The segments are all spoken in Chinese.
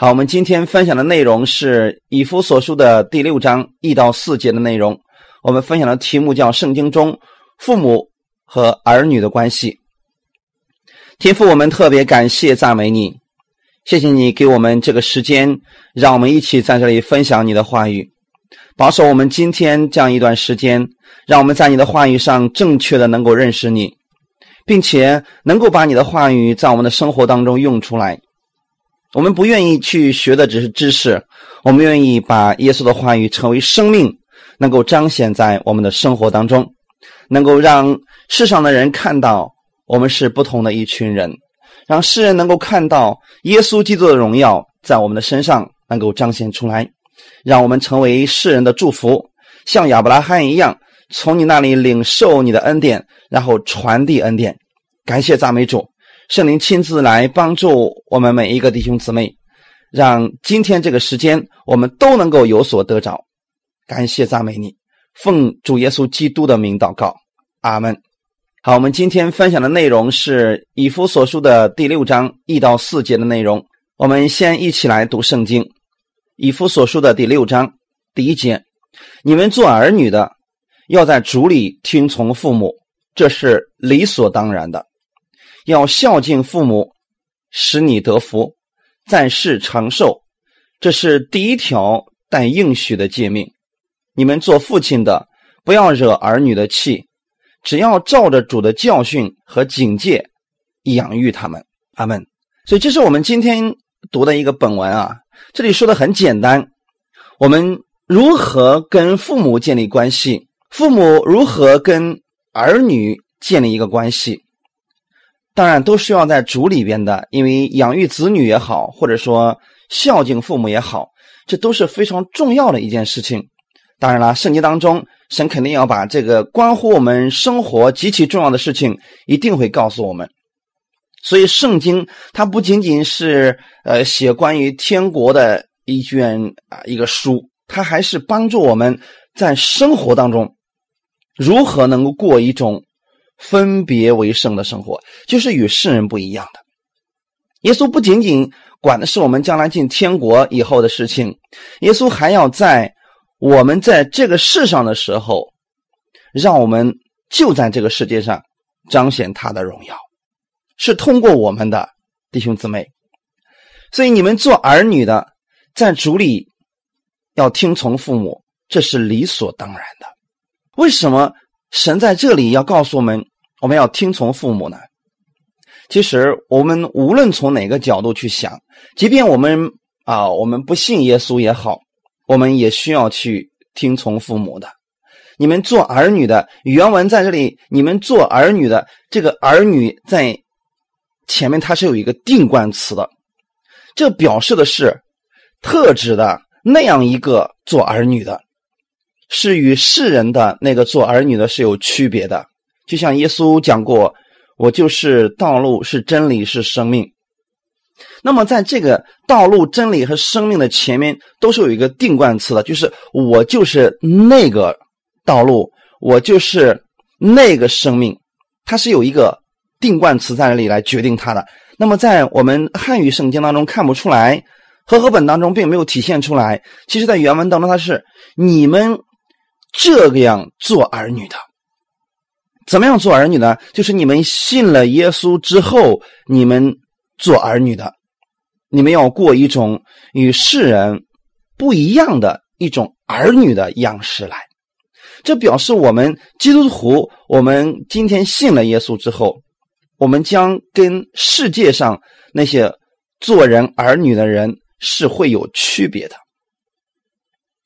好，我们今天分享的内容是以弗所书的第六章一到四节的内容。我们分享的题目叫《圣经中父母和儿女的关系》。天父，我们特别感谢赞美你，谢谢你给我们这个时间，让我们一起在这里分享你的话语，保守我们今天这样一段时间，让我们在你的话语上正确的能够认识你，并且能够把你的话语在我们的生活当中用出来。我们不愿意去学的只是知识，我们愿意把耶稣的话语成为生命，能够彰显在我们的生活当中，能够让世上的人看到我们是不同的一群人，让世人能够看到耶稣基督的荣耀在我们的身上能够彰显出来，让我们成为世人的祝福，像亚伯拉罕一样，从你那里领受你的恩典，然后传递恩典。感谢赞美主。圣灵亲自来帮助我们每一个弟兄姊妹，让今天这个时间我们都能够有所得着。感谢赞美你，奉主耶稣基督的名祷告，阿门。好，我们今天分享的内容是以弗所书的第六章一到四节的内容。我们先一起来读圣经，以弗所书的第六章第一节：你们做儿女的，要在主里听从父母，这是理所当然的。要孝敬父母，使你得福，在世长寿，这是第一条带应许的诫命。你们做父亲的，不要惹儿女的气，只要照着主的教训和警戒养育他们。阿门。所以，这是我们今天读的一个本文啊。这里说的很简单，我们如何跟父母建立关系，父母如何跟儿女建立一个关系。当然都需要在主里边的，因为养育子女也好，或者说孝敬父母也好，这都是非常重要的一件事情。当然了，圣经当中，神肯定要把这个关乎我们生活极其重要的事情，一定会告诉我们。所以，圣经它不仅仅是呃写关于天国的一卷啊一个书，它还是帮助我们在生活当中如何能够过一种。分别为圣的生活，就是与世人不一样的。耶稣不仅仅管的是我们将来进天国以后的事情，耶稣还要在我们在这个世上的时候，让我们就在这个世界上彰显他的荣耀，是通过我们的弟兄姊妹。所以你们做儿女的，在主里要听从父母，这是理所当然的。为什么神在这里要告诉我们？我们要听从父母呢。其实，我们无论从哪个角度去想，即便我们啊，我们不信耶稣也好，我们也需要去听从父母的。你们做儿女的，原文在这里，你们做儿女的，这个儿女在前面它是有一个定冠词的，这表示的是特指的那样一个做儿女的，是与世人的那个做儿女的是有区别的。就像耶稣讲过：“我就是道路，是真理，是生命。”那么，在这个道路、真理和生命的前面，都是有一个定冠词的，就是“我就是那个道路，我就是那个生命”，它是有一个定冠词在那里来决定它的。那么，在我们汉语圣经当中看不出来，和合本当中并没有体现出来。其实，在原文当中，它是“你们这个样做儿女的”。怎么样做儿女呢？就是你们信了耶稣之后，你们做儿女的，你们要过一种与世人不一样的一种儿女的样式来。这表示我们基督徒，我们今天信了耶稣之后，我们将跟世界上那些做人儿女的人是会有区别的。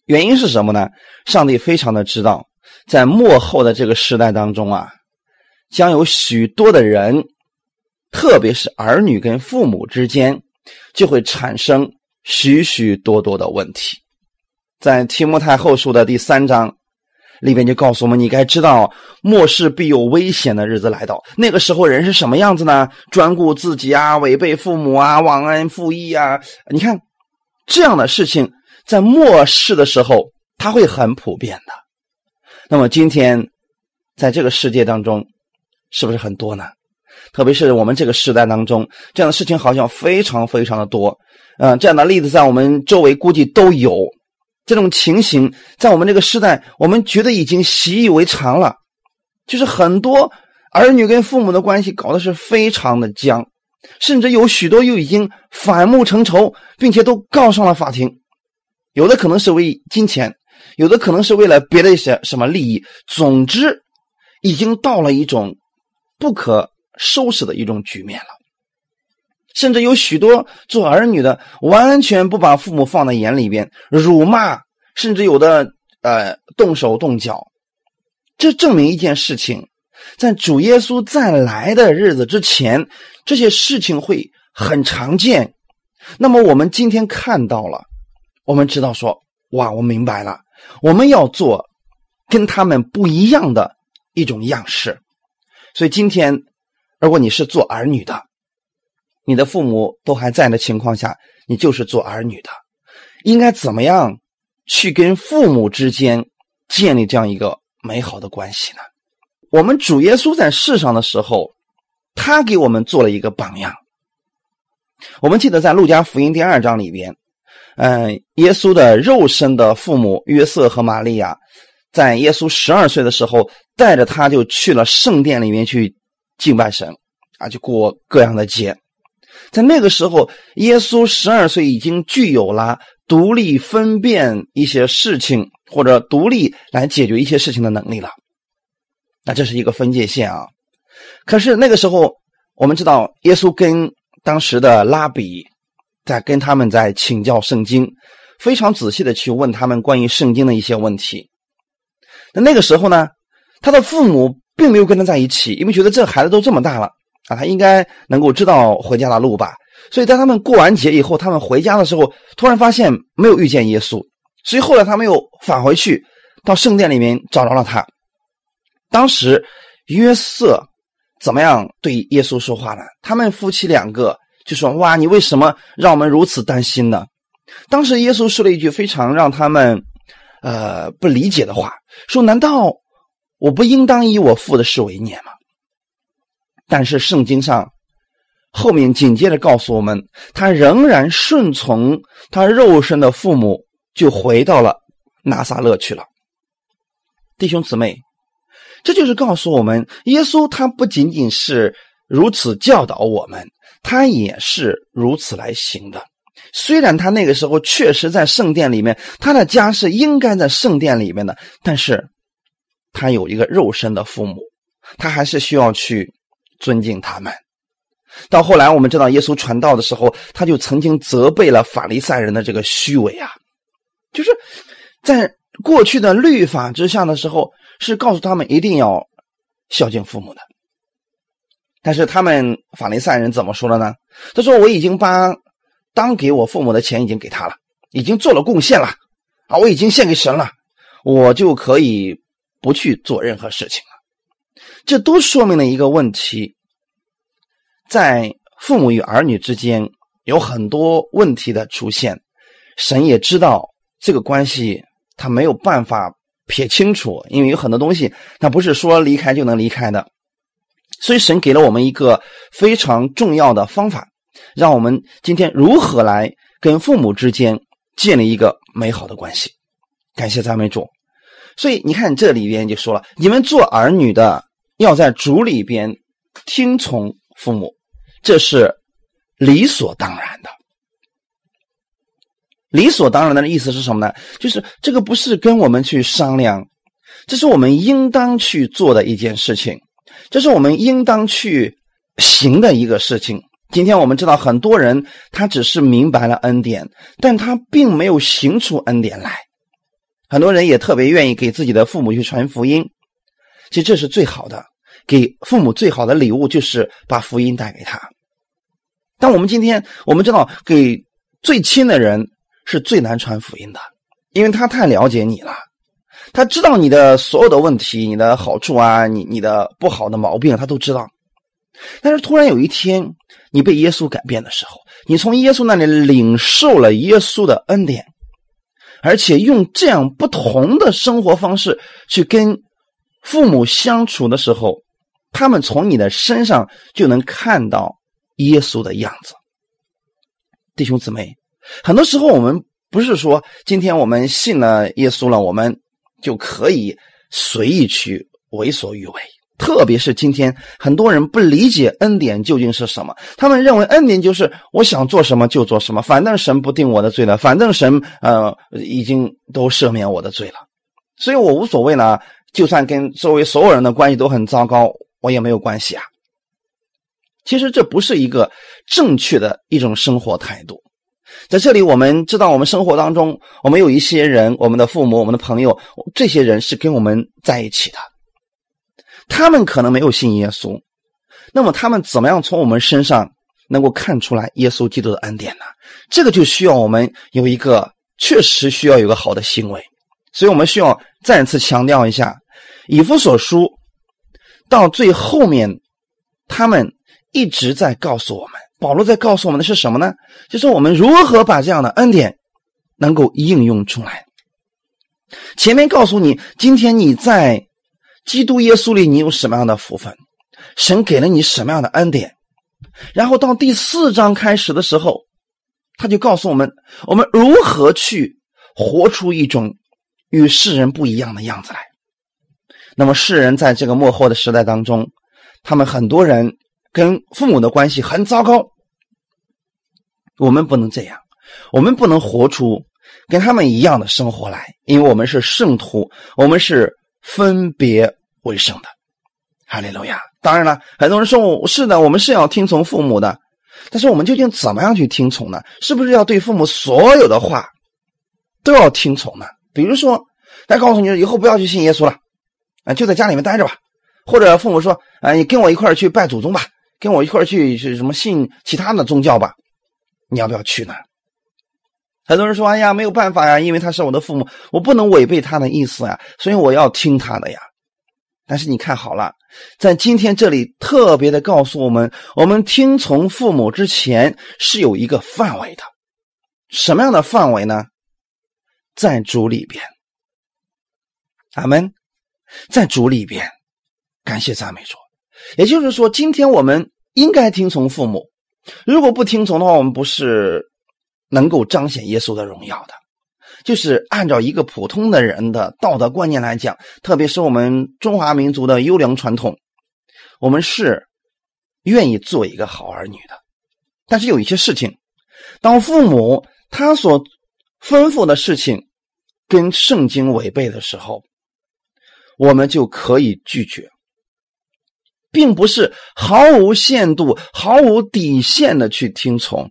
原因是什么呢？上帝非常的知道。在末后的这个时代当中啊，将有许多的人，特别是儿女跟父母之间，就会产生许许多多的问题。在提摩太后书的第三章里边就告诉我们：你该知道末世必有危险的日子来到。那个时候人是什么样子呢？专顾自己啊，违背父母啊，忘恩负义啊。你看这样的事情，在末世的时候，它会很普遍的。那么今天，在这个世界当中，是不是很多呢？特别是我们这个时代当中，这样的事情好像非常非常的多。嗯，这样的例子在我们周围估计都有。这种情形在我们这个时代，我们觉得已经习以为常了。就是很多儿女跟父母的关系搞得是非常的僵，甚至有许多又已经反目成仇，并且都告上了法庭。有的可能是为金钱，有的可能是为了别的一些什么利益。总之，已经到了一种不可收拾的一种局面了。甚至有许多做儿女的完全不把父母放在眼里边，辱骂，甚至有的呃动手动脚。这证明一件事情，在主耶稣再来的日子之前，这些事情会很常见。那么我们今天看到了，我们知道说，哇，我明白了，我们要做跟他们不一样的一种样式。所以今天，如果你是做儿女的，你的父母都还在的情况下，你就是做儿女的，应该怎么样去跟父母之间建立这样一个美好的关系呢？我们主耶稣在世上的时候，他给我们做了一个榜样。我们记得在路加福音第二章里边，嗯，耶稣的肉身的父母约瑟和玛利亚，在耶稣十二岁的时候，带着他就去了圣殿里面去敬拜神，啊，就过各样的节。在那个时候，耶稣十二岁已经具有了独立分辨一些事情或者独立来解决一些事情的能力了。那这是一个分界线啊。可是那个时候，我们知道耶稣跟当时的拉比在跟他们在请教圣经，非常仔细的去问他们关于圣经的一些问题。那那个时候呢，他的父母并没有跟他在一起，因为觉得这孩子都这么大了。啊，他应该能够知道回家的路吧？所以在他们过完节以后，他们回家的时候，突然发现没有遇见耶稣，所以后来他们又返回去到圣殿里面找着了他。当时约瑟怎么样对耶稣说话呢？他们夫妻两个就说：“哇，你为什么让我们如此担心呢？”当时耶稣说了一句非常让他们呃不理解的话，说：“难道我不应当以我父的事为念吗？”但是圣经上后面紧接着告诉我们，他仍然顺从他肉身的父母，就回到了拿撒勒去了。弟兄姊妹，这就是告诉我们，耶稣他不仅仅是如此教导我们，他也是如此来行的。虽然他那个时候确实在圣殿里面，他的家是应该在圣殿里面的，但是他有一个肉身的父母，他还是需要去。尊敬他们。到后来，我们知道耶稣传道的时候，他就曾经责备了法利赛人的这个虚伪啊，就是在过去的律法之下的时候，是告诉他们一定要孝敬父母的。但是他们法利赛人怎么说了呢？他说：“我已经把当给我父母的钱已经给他了，已经做了贡献了啊，我已经献给神了，我就可以不去做任何事情了。”这都说明了一个问题，在父母与儿女之间有很多问题的出现，神也知道这个关系，他没有办法撇清楚，因为有很多东西，他不是说离开就能离开的，所以神给了我们一个非常重要的方法，让我们今天如何来跟父母之间建立一个美好的关系。感谢赞美主。所以你看这里边就说了，你们做儿女的。要在主里边听从父母，这是理所当然的。理所当然的意思是什么呢？就是这个不是跟我们去商量，这是我们应当去做的一件事情，这是我们应当去行的一个事情。今天我们知道，很多人他只是明白了恩典，但他并没有行出恩典来。很多人也特别愿意给自己的父母去传福音。其实这是最好的，给父母最好的礼物就是把福音带给他。但我们今天我们知道，给最亲的人是最难传福音的，因为他太了解你了，他知道你的所有的问题、你的好处啊，你你的不好的毛病，他都知道。但是突然有一天，你被耶稣改变的时候，你从耶稣那里领受了耶稣的恩典，而且用这样不同的生活方式去跟。父母相处的时候，他们从你的身上就能看到耶稣的样子。弟兄姊妹，很多时候，我们不是说今天我们信了耶稣了，我们就可以随意去为所欲为。特别是今天，很多人不理解恩典究竟是什么，他们认为恩典就是我想做什么就做什么，反正神不定我的罪了，反正神呃已经都赦免我的罪了，所以我无所谓了。就算跟周围所有人的关系都很糟糕，我也没有关系啊。其实这不是一个正确的一种生活态度。在这里，我们知道，我们生活当中，我们有一些人，我们的父母、我们的朋友，这些人是跟我们在一起的。他们可能没有信耶稣，那么他们怎么样从我们身上能够看出来耶稣基督的恩典呢？这个就需要我们有一个确实需要有个好的行为。所以我们需要再次强调一下。以弗所书到最后面，他们一直在告诉我们，保罗在告诉我们的是什么呢？就是我们如何把这样的恩典能够应用出来。前面告诉你，今天你在基督耶稣里，你有什么样的福分？神给了你什么样的恩典？然后到第四章开始的时候，他就告诉我们，我们如何去活出一种与世人不一样的样子来。那么世人在这个末后的时代当中，他们很多人跟父母的关系很糟糕。我们不能这样，我们不能活出跟他们一样的生活来，因为我们是圣徒，我们是分别为圣的。哈利路亚！当然了，很多人说我是的，我们是要听从父母的，但是我们究竟怎么样去听从呢？是不是要对父母所有的话都要听从呢？比如说，他告诉你以后不要去信耶稣了。啊，就在家里面待着吧，或者父母说，啊，你跟我一块去拜祖宗吧，跟我一块去去什么信其他的宗教吧，你要不要去呢？很多人说，哎呀，没有办法呀，因为他是我的父母，我不能违背他的意思呀，所以我要听他的呀。但是你看好了，在今天这里特别的告诉我们，我们听从父母之前是有一个范围的，什么样的范围呢？在主里边，阿门。在主里边，感谢赞美主。也就是说，今天我们应该听从父母。如果不听从的话，我们不是能够彰显耶稣的荣耀的。就是按照一个普通的人的道德观念来讲，特别是我们中华民族的优良传统，我们是愿意做一个好儿女的。但是有一些事情，当父母他所吩咐的事情跟圣经违背的时候，我们就可以拒绝，并不是毫无限度、毫无底线的去听从。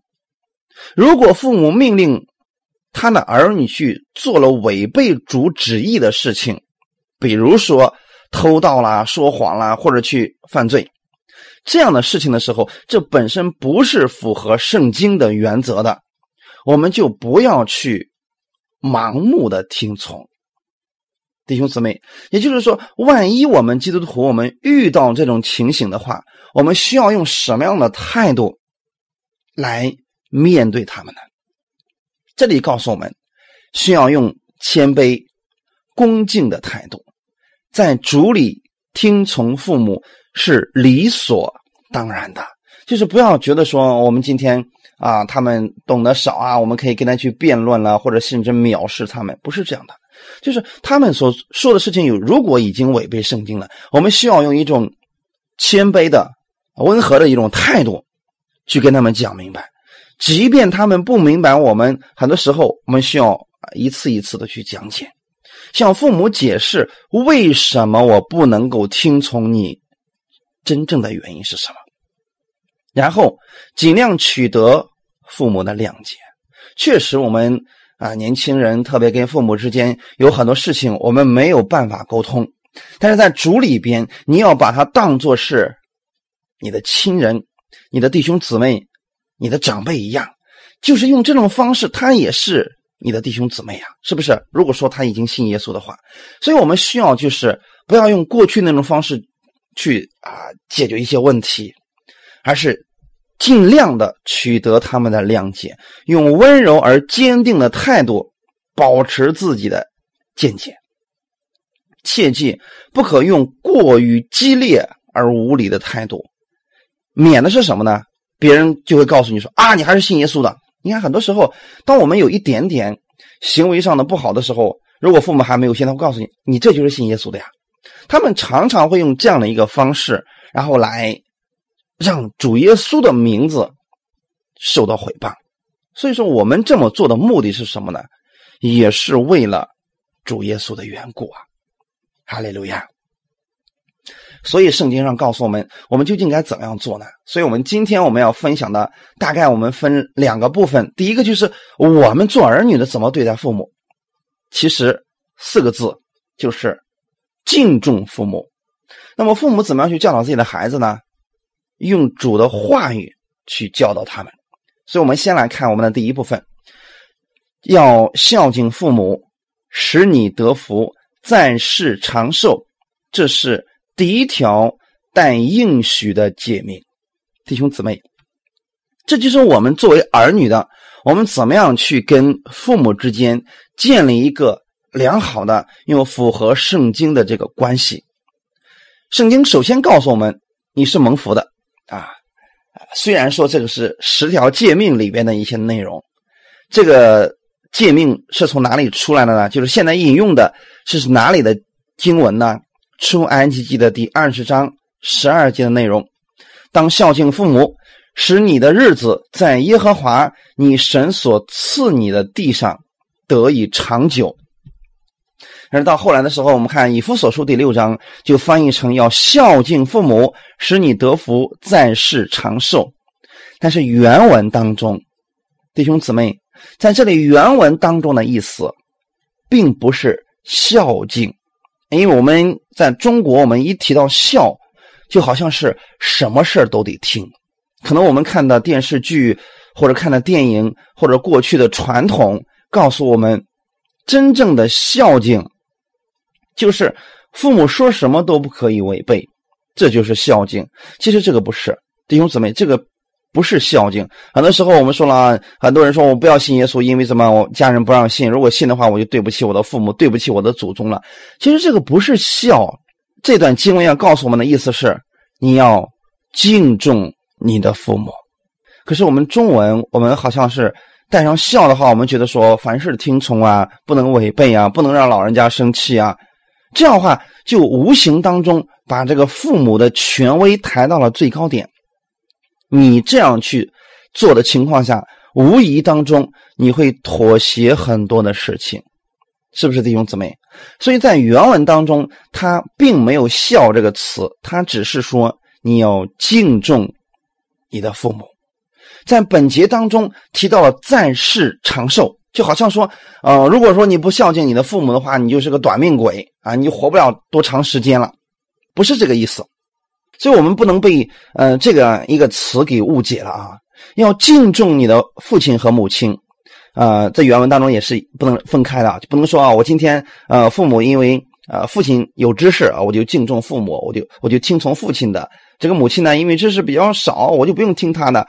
如果父母命令他的儿女去做了违背主旨意的事情，比如说偷盗啦、说谎啦，或者去犯罪这样的事情的时候，这本身不是符合圣经的原则的，我们就不要去盲目的听从。弟兄姊妹，也就是说，万一我们基督徒我们遇到这种情形的话，我们需要用什么样的态度来面对他们呢？这里告诉我们，需要用谦卑、恭敬的态度，在主里听从父母是理所当然的，就是不要觉得说我们今天啊，他们懂得少啊，我们可以跟他去辩论了，或者甚至藐视他们，不是这样的。就是他们所说的事情有，如果已经违背圣经了，我们需要用一种谦卑的、温和的一种态度去跟他们讲明白。即便他们不明白，我们很多时候我们需要一次一次的去讲解，向父母解释为什么我不能够听从你，真正的原因是什么，然后尽量取得父母的谅解。确实，我们。啊，年轻人特别跟父母之间有很多事情，我们没有办法沟通。但是在主里边，你要把它当做是你的亲人、你的弟兄姊妹、你的长辈一样，就是用这种方式，他也是你的弟兄姊妹啊，是不是？如果说他已经信耶稣的话，所以我们需要就是不要用过去那种方式去啊解决一些问题，而是。尽量的取得他们的谅解，用温柔而坚定的态度保持自己的见解。切记不可用过于激烈而无理的态度，免的是什么呢？别人就会告诉你说：“啊，你还是信耶稣的，你看，很多时候，当我们有一点点行为上的不好的时候，如果父母还没有信，他会告诉你，你这就是信耶稣的呀。他们常常会用这样的一个方式，然后来让主耶稣的名字受到毁谤。所以说，我们这么做的目的是什么呢？也是为了主耶稣的缘故啊！哈利路亚。所以圣经上告诉我们，我们究竟该怎么样做呢？所以我们今天我们要分享的，大概我们分两个部分。第一个就是我们做儿女的怎么对待父母，其实四个字就是敬重父母。那么父母怎么样去教导自己的孩子呢？用主的话语去教导他们。所以我们先来看我们的第一部分，要孝敬父母，使你得福，在世长寿。这是。第一条但应许的诫命，弟兄姊妹，这就是我们作为儿女的，我们怎么样去跟父母之间建立一个良好的又符合圣经的这个关系。圣经首先告诉我们，你是蒙福的啊。虽然说这个是十条诫命里边的一些内容，这个诫命是从哪里出来的呢？就是现在引用的是哪里的经文呢？出埃及记的第二十章十二节的内容：当孝敬父母，使你的日子在耶和华你神所赐你的地上得以长久。而到后来的时候，我们看以弗所书第六章就翻译成要孝敬父母，使你得福，在世长寿。但是原文当中，弟兄姊妹，在这里原文当中的意思，并不是孝敬。因为我们在中国，我们一提到孝，就好像是什么事都得听。可能我们看的电视剧，或者看的电影，或者过去的传统，告诉我们，真正的孝敬，就是父母说什么都不可以违背，这就是孝敬。其实这个不是，弟兄姊妹，这个。不是孝敬，很多时候我们说了啊，很多人说我不要信耶稣，因为什么？我家人不让信，如果信的话，我就对不起我的父母，对不起我的祖宗了。其实这个不是孝，这段经文要告诉我们的意思是，你要敬重你的父母。可是我们中文，我们好像是带上孝的话，我们觉得说凡事听从啊，不能违背啊，不能让老人家生气啊，这样的话就无形当中把这个父母的权威抬到了最高点。你这样去做的情况下，无疑当中你会妥协很多的事情，是不是弟兄姊妹？所以在原文当中，他并没有“孝”这个词，他只是说你要敬重你的父母。在本节当中提到了在世长寿，就好像说，呃，如果说你不孝敬你的父母的话，你就是个短命鬼啊，你活不了多长时间了，不是这个意思。所以我们不能被呃这个一个词给误解了啊！要敬重你的父亲和母亲，啊，在原文当中也是不能分开的，就不能说啊，我今天呃父母因为呃父亲有知识啊，我就敬重父母，我就我就听从父亲的。这个母亲呢，因为知识比较少，我就不用听他的，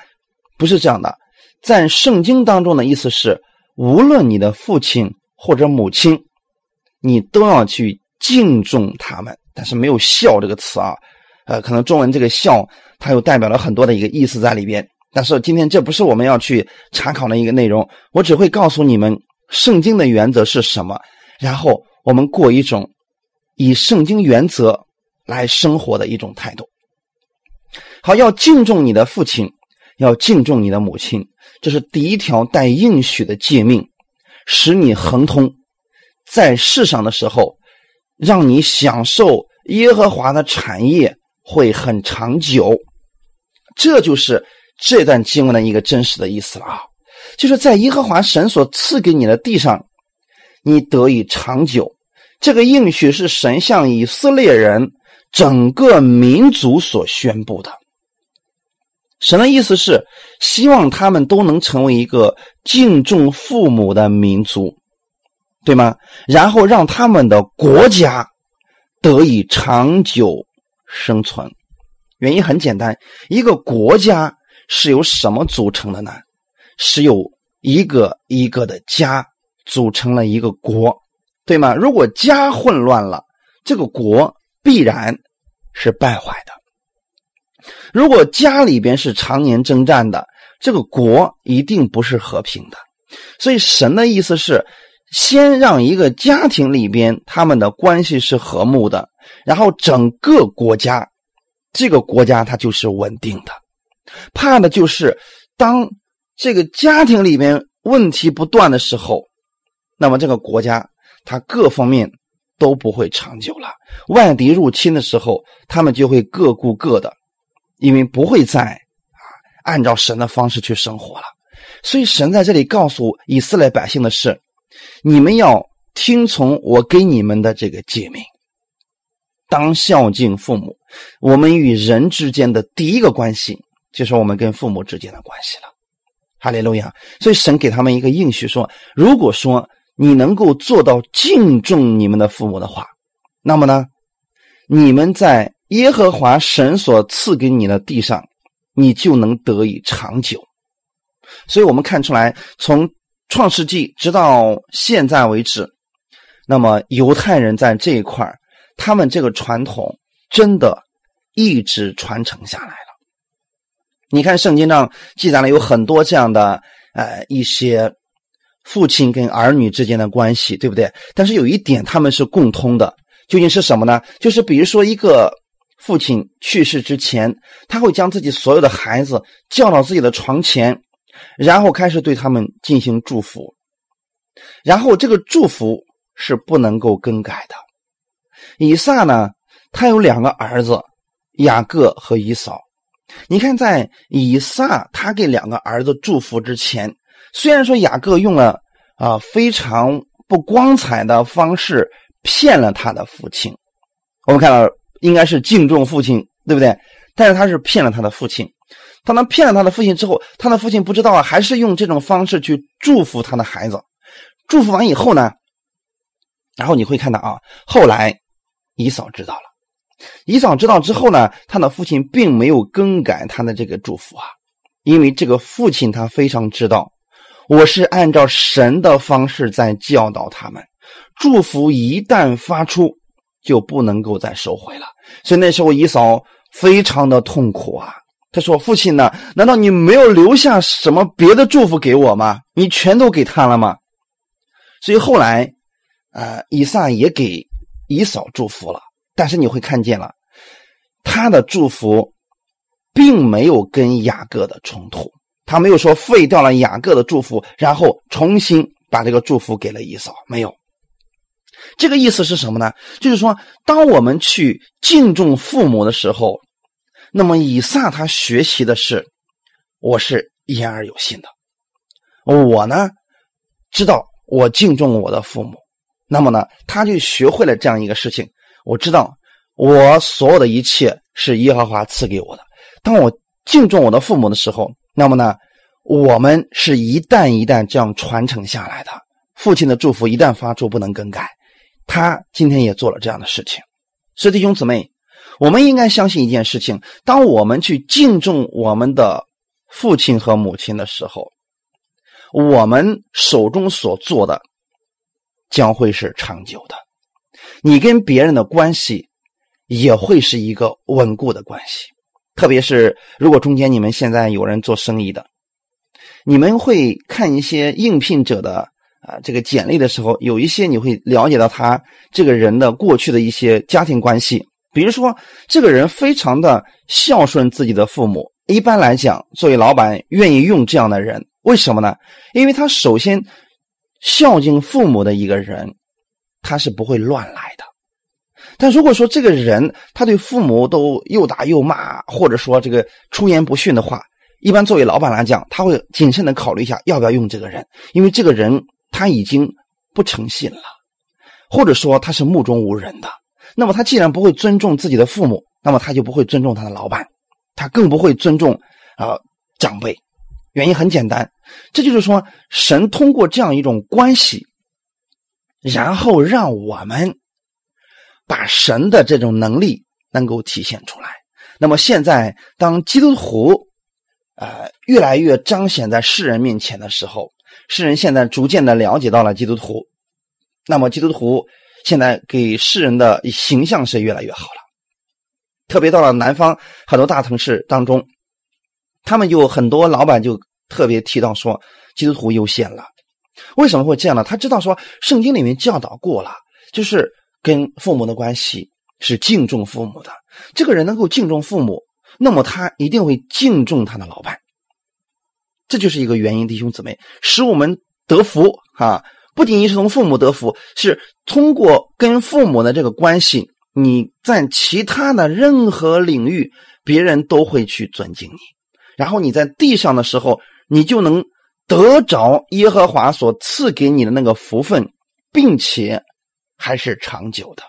不是这样的。在圣经当中的意思是，无论你的父亲或者母亲，你都要去敬重他们，但是没有孝这个词啊。呃，可能中文这个“孝”它又代表了很多的一个意思在里边，但是今天这不是我们要去查考的一个内容，我只会告诉你们圣经的原则是什么，然后我们过一种以圣经原则来生活的一种态度。好，要敬重你的父亲，要敬重你的母亲，这是第一条带应许的诫命，使你亨通，在世上的时候，让你享受耶和华的产业。会很长久，这就是这段经文的一个真实的意思了啊！就是在耶和华神所赐给你的地上，你得以长久。这个应许是神向以色列人整个民族所宣布的。神的意思是希望他们都能成为一个敬重父母的民族，对吗？然后让他们的国家得以长久。生存原因很简单，一个国家是由什么组成的呢？是由一个一个的家组成了一个国，对吗？如果家混乱了，这个国必然是败坏的。如果家里边是常年征战的，这个国一定不是和平的。所以神的意思是，先让一个家庭里边他们的关系是和睦的，然后整个国家，这个国家它就是稳定的。怕的就是当这个家庭里边问题不断的时候，那么这个国家它各方面都不会长久了。外敌入侵的时候，他们就会各顾各的，因为不会再啊按照神的方式去生活了。所以神在这里告诉以色列百姓的是：你们要听从我给你们的这个诫命，当孝敬父母。我们与人之间的第一个关系，就是我们跟父母之间的关系了。哈利路亚！所以神给他们一个应许说：如果说你能够做到敬重你们的父母的话，那么呢，你们在耶和华神所赐给你的地上，你就能得以长久。所以我们看出来，从创世纪直到现在为止，那么犹太人在这一块他们这个传统真的一直传承下来了。你看圣经上记载了有很多这样的呃一些父亲跟儿女之间的关系，对不对？但是有一点他们是共通的，究竟是什么呢？就是比如说一个父亲去世之前，他会将自己所有的孩子叫到自己的床前。然后开始对他们进行祝福，然后这个祝福是不能够更改的。以撒呢，他有两个儿子，雅各和以扫。你看，在以撒他给两个儿子祝福之前，虽然说雅各用了啊非常不光彩的方式骗了他的父亲，我们看到应该是敬重父亲，对不对？但是他是骗了他的父亲。当他骗了他的父亲之后，他的父亲不知道啊，还是用这种方式去祝福他的孩子。祝福完以后呢，然后你会看到啊，后来姨嫂知道了，姨嫂知道之后呢，他的父亲并没有更改他的这个祝福啊，因为这个父亲他非常知道，我是按照神的方式在教导他们，祝福一旦发出就不能够再收回了。所以那时候姨嫂非常的痛苦啊。他说：“父亲呢？难道你没有留下什么别的祝福给我吗？你全都给他了吗？”所以后来，啊，以撒也给以扫祝福了。但是你会看见了，他的祝福并没有跟雅各的冲突。他没有说废掉了雅各的祝福，然后重新把这个祝福给了以扫。没有。这个意思是什么呢？就是说，当我们去敬重父母的时候。那么以撒他学习的是，我是言而有信的。我呢，知道我敬重我的父母，那么呢，他就学会了这样一个事情。我知道我所有的一切是耶和华赐给我的。当我敬重我的父母的时候，那么呢，我们是一代一代这样传承下来的。父亲的祝福一旦发出，不能更改。他今天也做了这样的事情。所以弟兄姊妹。我们应该相信一件事情：当我们去敬重我们的父亲和母亲的时候，我们手中所做的将会是长久的。你跟别人的关系也会是一个稳固的关系。特别是如果中间你们现在有人做生意的，你们会看一些应聘者的啊这个简历的时候，有一些你会了解到他这个人的过去的一些家庭关系。比如说，这个人非常的孝顺自己的父母。一般来讲，作为老板愿意用这样的人，为什么呢？因为他首先孝敬父母的一个人，他是不会乱来的。但如果说这个人他对父母都又打又骂，或者说这个出言不逊的话，一般作为老板来讲，他会谨慎的考虑一下要不要用这个人，因为这个人他已经不诚信了，或者说他是目中无人的。那么他既然不会尊重自己的父母，那么他就不会尊重他的老板，他更不会尊重啊长辈。原因很简单，这就是说神通过这样一种关系，然后让我们把神的这种能力能够体现出来。那么现在，当基督徒呃越来越彰显在世人面前的时候，世人现在逐渐的了解到了基督徒，那么基督徒。现在给世人的形象是越来越好了，特别到了南方很多大城市当中，他们就很多老板就特别提到说，基督徒优先了。为什么会这样呢？他知道说，圣经里面教导过了，就是跟父母的关系是敬重父母的。这个人能够敬重父母，那么他一定会敬重他的老板。这就是一个原因，弟兄姊妹，使我们得福啊！不仅仅是从父母得福，是通过跟父母的这个关系，你在其他的任何领域，别人都会去尊敬你。然后你在地上的时候，你就能得着耶和华所赐给你的那个福分，并且还是长久的，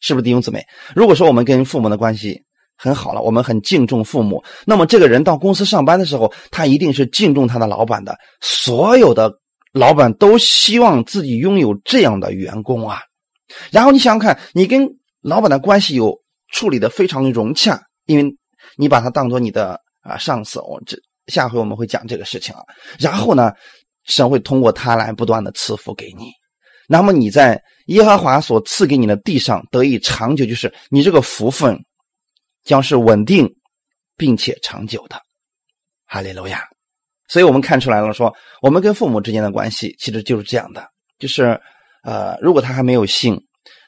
是不是弟兄姊妹？如果说我们跟父母的关系，很好了，我们很敬重父母。那么这个人到公司上班的时候，他一定是敬重他的老板的。所有的老板都希望自己拥有这样的员工啊。然后你想想看，你跟老板的关系有处理的非常融洽，因为你把他当做你的啊上司。我这下回我们会讲这个事情啊。然后呢，神会通过他来不断的赐福给你。那么你在耶和华所赐给你的地上得以长久，就是你这个福分。将是稳定，并且长久的，哈利路亚。所以我们看出来了，说我们跟父母之间的关系其实就是这样的，就是呃，如果他还没有信，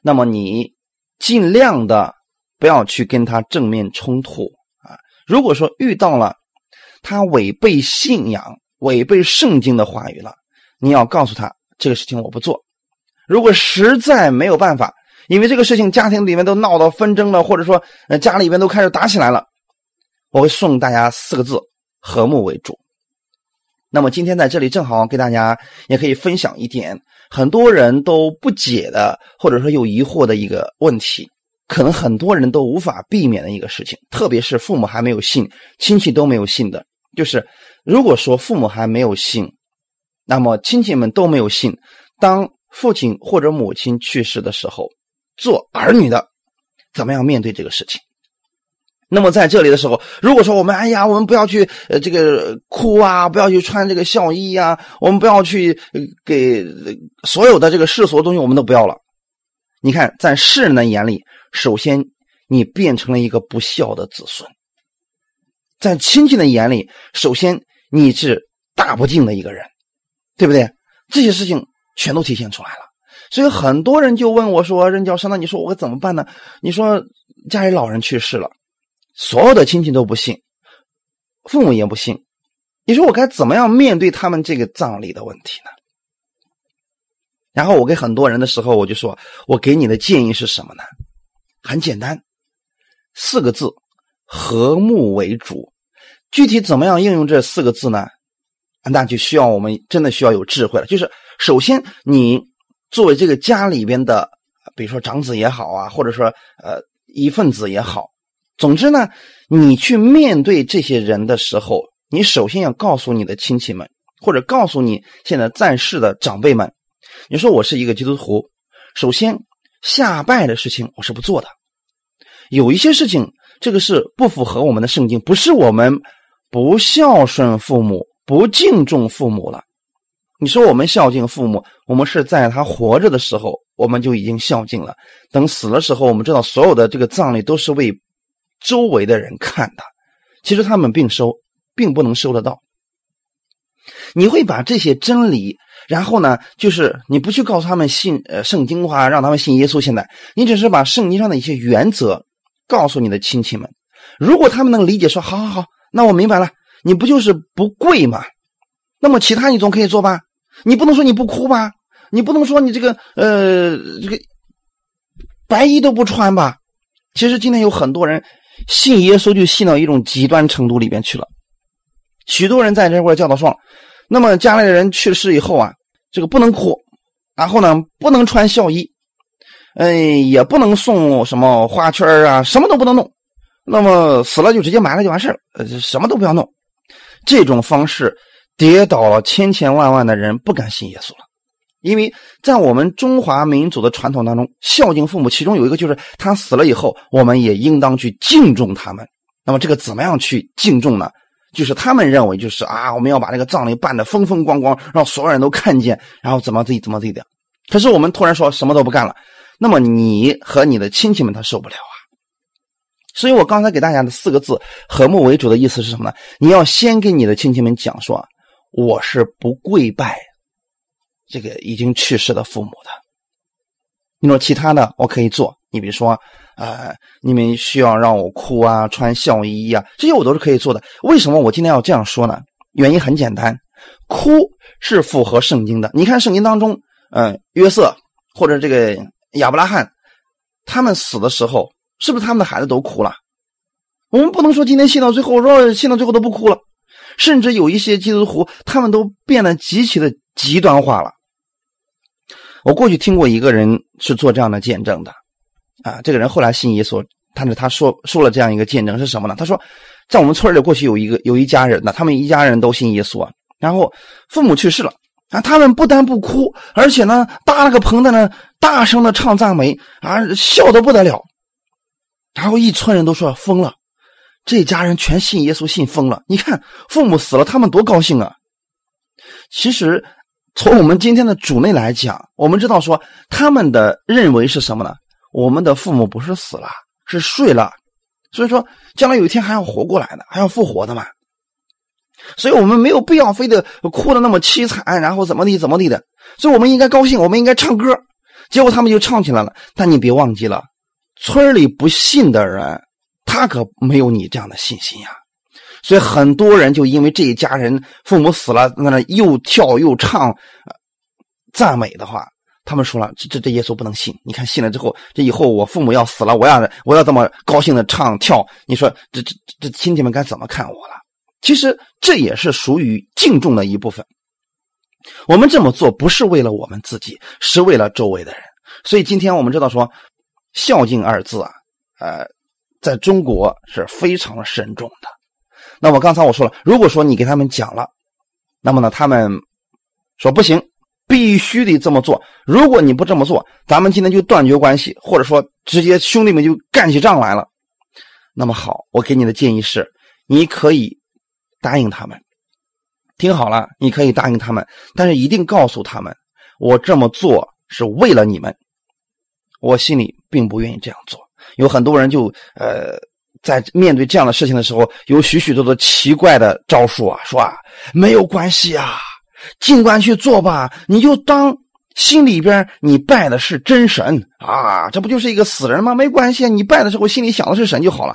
那么你尽量的不要去跟他正面冲突啊。如果说遇到了他违背信仰、违背圣经的话语了，你要告诉他这个事情我不做。如果实在没有办法，因为这个事情，家庭里面都闹到纷争了，或者说，呃，家里面都开始打起来了。我会送大家四个字：和睦为主。那么今天在这里正好给大家也可以分享一点很多人都不解的，或者说有疑惑的一个问题，可能很多人都无法避免的一个事情，特别是父母还没有信、亲戚都没有信的，就是如果说父母还没有信，那么亲戚们都没有信，当父亲或者母亲去世的时候。做儿女的，怎么样面对这个事情？那么在这里的时候，如果说我们，哎呀，我们不要去呃这个哭啊，不要去穿这个孝衣呀，我们不要去给所有的这个世俗的东西，我们都不要了。你看，在世人的眼里，首先你变成了一个不孝的子孙；在亲戚的眼里，首先你是大不敬的一个人，对不对？这些事情全都体现出来了。所以很多人就问我说：“任教授，那你说我怎么办呢？你说家里老人去世了，所有的亲戚都不信，父母也不信，你说我该怎么样面对他们这个葬礼的问题呢？”然后我给很多人的时候，我就说：“我给你的建议是什么呢？很简单，四个字：和睦为主。具体怎么样应用这四个字呢？那就需要我们真的需要有智慧了。就是首先你。”作为这个家里边的，比如说长子也好啊，或者说呃一份子也好，总之呢，你去面对这些人的时候，你首先要告诉你的亲戚们，或者告诉你现在在世的长辈们，你说我是一个基督徒，首先下拜的事情我是不做的，有一些事情这个是不符合我们的圣经，不是我们不孝顺父母、不敬重父母了。你说我们孝敬父母，我们是在他活着的时候，我们就已经孝敬了。等死的时候，我们知道所有的这个葬礼都是为周围的人看的。其实他们并收，并不能收得到。你会把这些真理，然后呢，就是你不去告诉他们信呃圣经的话，让他们信耶稣。现在你只是把圣经上的一些原则告诉你的亲戚们。如果他们能理解，说好好好，那我明白了，你不就是不跪吗？那么其他你总可以做吧？你不能说你不哭吧？你不能说你这个呃这个白衣都不穿吧？其实今天有很多人信耶稣就信到一种极端程度里边去了。许多人在这块教导说，那么家里的人去世以后啊，这个不能哭，然后呢不能穿孝衣，嗯，也不能送什么花圈啊，什么都不能弄。那么死了就直接埋了就完事呃，什么都不要弄。这种方式。跌倒了千千万万的人不敢信耶稣了，因为在我们中华民族的传统当中，孝敬父母其中有一个就是他死了以后，我们也应当去敬重他们。那么这个怎么样去敬重呢？就是他们认为就是啊，我们要把这个葬礼办得风风光光，让所有人都看见，然后怎么自己怎么自己的。可是我们突然说什么都不干了，那么你和你的亲戚们他受不了啊。所以我刚才给大家的四个字“和睦为主”的意思是什么呢？你要先跟你的亲戚们讲说，我是不跪拜这个已经去世的父母的。你说其他的我可以做，你比如说，呃，你们需要让我哭啊、穿孝衣啊，这些我都是可以做的。为什么我今天要这样说呢？原因很简单，哭是符合圣经的。你看圣经当中，嗯，约瑟或者这个亚伯拉罕，他们死的时候。是不是他们的孩子都哭了？我们不能说今天信到最后，说信到最后都不哭了。甚至有一些基督徒，他们都变得极其的极端化了。我过去听过一个人是做这样的见证的，啊，这个人后来信耶稣，但是他说说了这样一个见证是什么呢？他说，在我们村里过去有一个有一家人呢，他们一家人都信耶稣啊，然后父母去世了啊，他们不但不哭，而且呢搭了个棚子呢，大声的唱赞美啊，笑得不得了。然后一村人都说疯了，这家人全信耶稣，信疯了。你看父母死了，他们多高兴啊！其实从我们今天的主内来讲，我们知道说他们的认为是什么呢？我们的父母不是死了，是睡了，所以说将来有一天还要活过来的，还要复活的嘛。所以我们没有必要非得哭的那么凄惨，然后怎么地怎么地的。所以我们应该高兴，我们应该唱歌。结果他们就唱起来了。但你别忘记了。村里不信的人，他可没有你这样的信心呀。所以很多人就因为这一家人父母死了，那又跳又唱，赞美的话，他们说了：这这这耶稣不能信。你看信了之后，这以后我父母要死了，我要我要这么高兴的唱跳，你说这这这亲戚们该怎么看我了？其实这也是属于敬重的一部分。我们这么做不是为了我们自己，是为了周围的人。所以今天我们知道说。孝敬二字啊，呃，在中国是非常慎重的。那么刚才我说了，如果说你给他们讲了，那么呢，他们说不行，必须得这么做。如果你不这么做，咱们今天就断绝关系，或者说直接兄弟们就干起仗来了。那么好，我给你的建议是，你可以答应他们。听好了，你可以答应他们，但是一定告诉他们，我这么做是为了你们。我心里并不愿意这样做，有很多人就呃，在面对这样的事情的时候，有许许多多奇怪的招数啊，说啊没有关系啊，尽管去做吧，你就当心里边你拜的是真神啊，这不就是一个死人吗？没关系，你拜的时候心里想的是神就好了。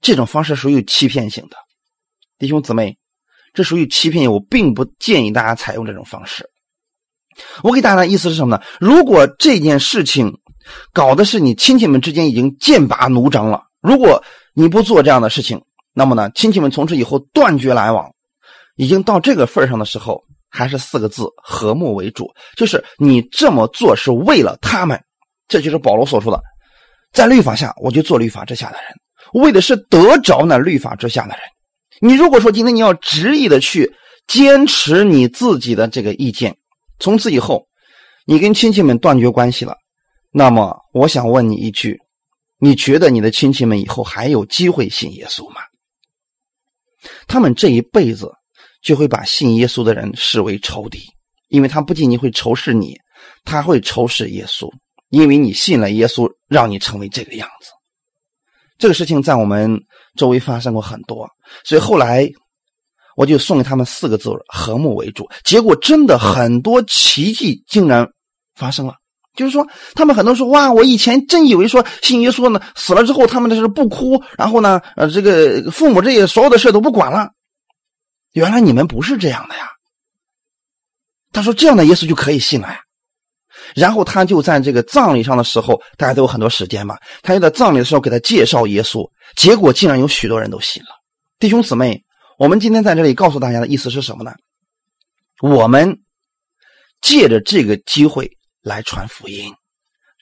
这种方式属于欺骗性的，弟兄姊妹，这属于欺骗，我并不建议大家采用这种方式。我给大家的意思是什么呢？如果这件事情，搞的是你亲戚们之间已经剑拔弩张了。如果你不做这样的事情，那么呢，亲戚们从此以后断绝来往。已经到这个份上的时候，还是四个字：和睦为主。就是你这么做是为了他们。这就是保罗所说的，在律法下，我就做律法之下的人，为的是得着那律法之下的人。你如果说今天你要执意的去坚持你自己的这个意见，从此以后，你跟亲戚们断绝关系了。那么，我想问你一句：你觉得你的亲戚们以后还有机会信耶稣吗？他们这一辈子就会把信耶稣的人视为仇敌，因为他不仅仅会仇视你，他会仇视耶稣，因为你信了耶稣，让你成为这个样子。这个事情在我们周围发生过很多，所以后来我就送给他们四个字：和睦为主。结果真的很多奇迹竟然发生了。就是说，他们很多说哇，我以前真以为说信耶稣呢，死了之后他们这是不哭，然后呢，呃，这个父母这些所有的事都不管了。原来你们不是这样的呀。他说这样的耶稣就可以信了呀。然后他就在这个葬礼上的时候，大家都有很多时间嘛，他就在葬礼的时候给他介绍耶稣，结果竟然有许多人都信了。弟兄姊妹，我们今天在这里告诉大家的意思是什么呢？我们借着这个机会。来传福音，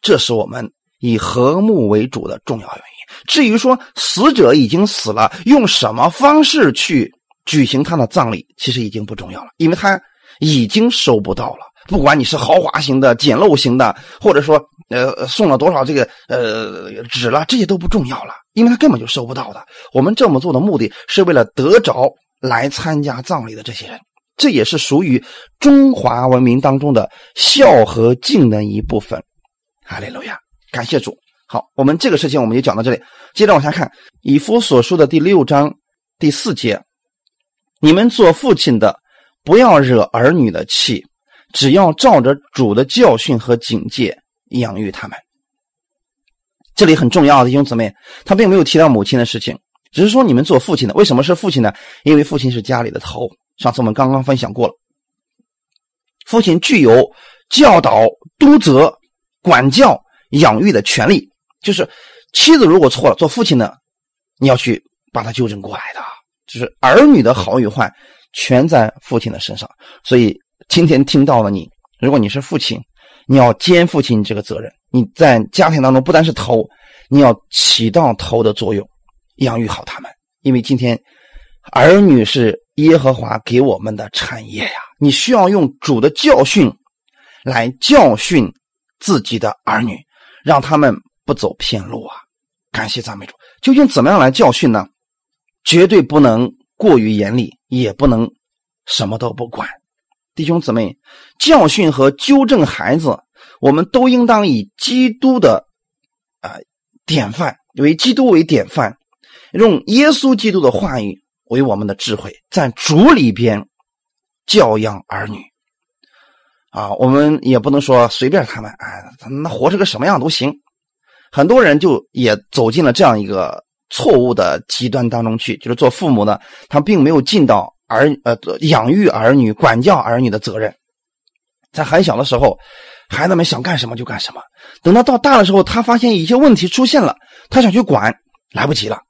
这是我们以和睦为主的重要原因。至于说死者已经死了，用什么方式去举行他的葬礼，其实已经不重要了，因为他已经收不到了。不管你是豪华型的、简陋型的，或者说呃送了多少这个呃纸了，这些都不重要了，因为他根本就收不到的。我们这么做的目的是为了得着来参加葬礼的这些人。这也是属于中华文明当中的孝和敬的一部分。哈利路亚，感谢主。好，我们这个事情我们就讲到这里，接着往下看，以夫所书的第六章第四节，你们做父亲的，不要惹儿女的气，只要照着主的教训和警戒养育他们。这里很重要的弟兄姊妹，他并没有提到母亲的事情，只是说你们做父亲的，为什么是父亲呢？因为父亲是家里的头。上次我们刚刚分享过了，父亲具有教导、督责、管教、养育的权利。就是妻子如果错了，做父亲的，你要去把他纠正过来的。就是儿女的好与坏，全在父亲的身上。所以今天听到了你，如果你是父亲，你要肩负起你这个责任。你在家庭当中不单是头，你要起到头的作用，养育好他们。因为今天儿女是耶和华给我们的产业呀，你需要用主的教训来教训自己的儿女，让他们。不走偏路啊！感谢赞美主。究竟怎么样来教训呢？绝对不能过于严厉，也不能什么都不管。弟兄姊妹，教训和纠正孩子，我们都应当以基督的啊典范为基督为典范，用耶稣基督的话语为我们的智慧，在主里边教养儿女啊。我们也不能说随便他们，哎，那活成个什么样都行。很多人就也走进了这样一个错误的极端当中去，就是做父母的，他并没有尽到儿呃养育儿女、管教儿女的责任。在很小的时候，孩子们想干什么就干什么，等到到大的时候，他发现一些问题出现了，他想去管，来不及了。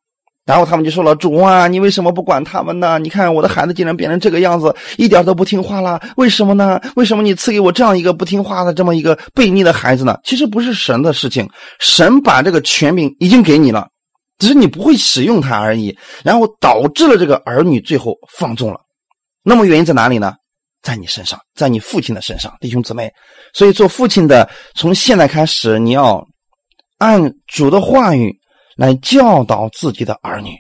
然后他们就说了：“主啊，你为什么不管他们呢？你看我的孩子竟然变成这个样子，一点都不听话了，为什么呢？为什么你赐给我这样一个不听话的这么一个悖逆的孩子呢？其实不是神的事情，神把这个权柄已经给你了，只是你不会使用它而已，然后导致了这个儿女最后放纵了。那么原因在哪里呢？在你身上，在你父亲的身上，弟兄姊妹。所以做父亲的，从现在开始，你要按主的话语。”来教导自己的儿女，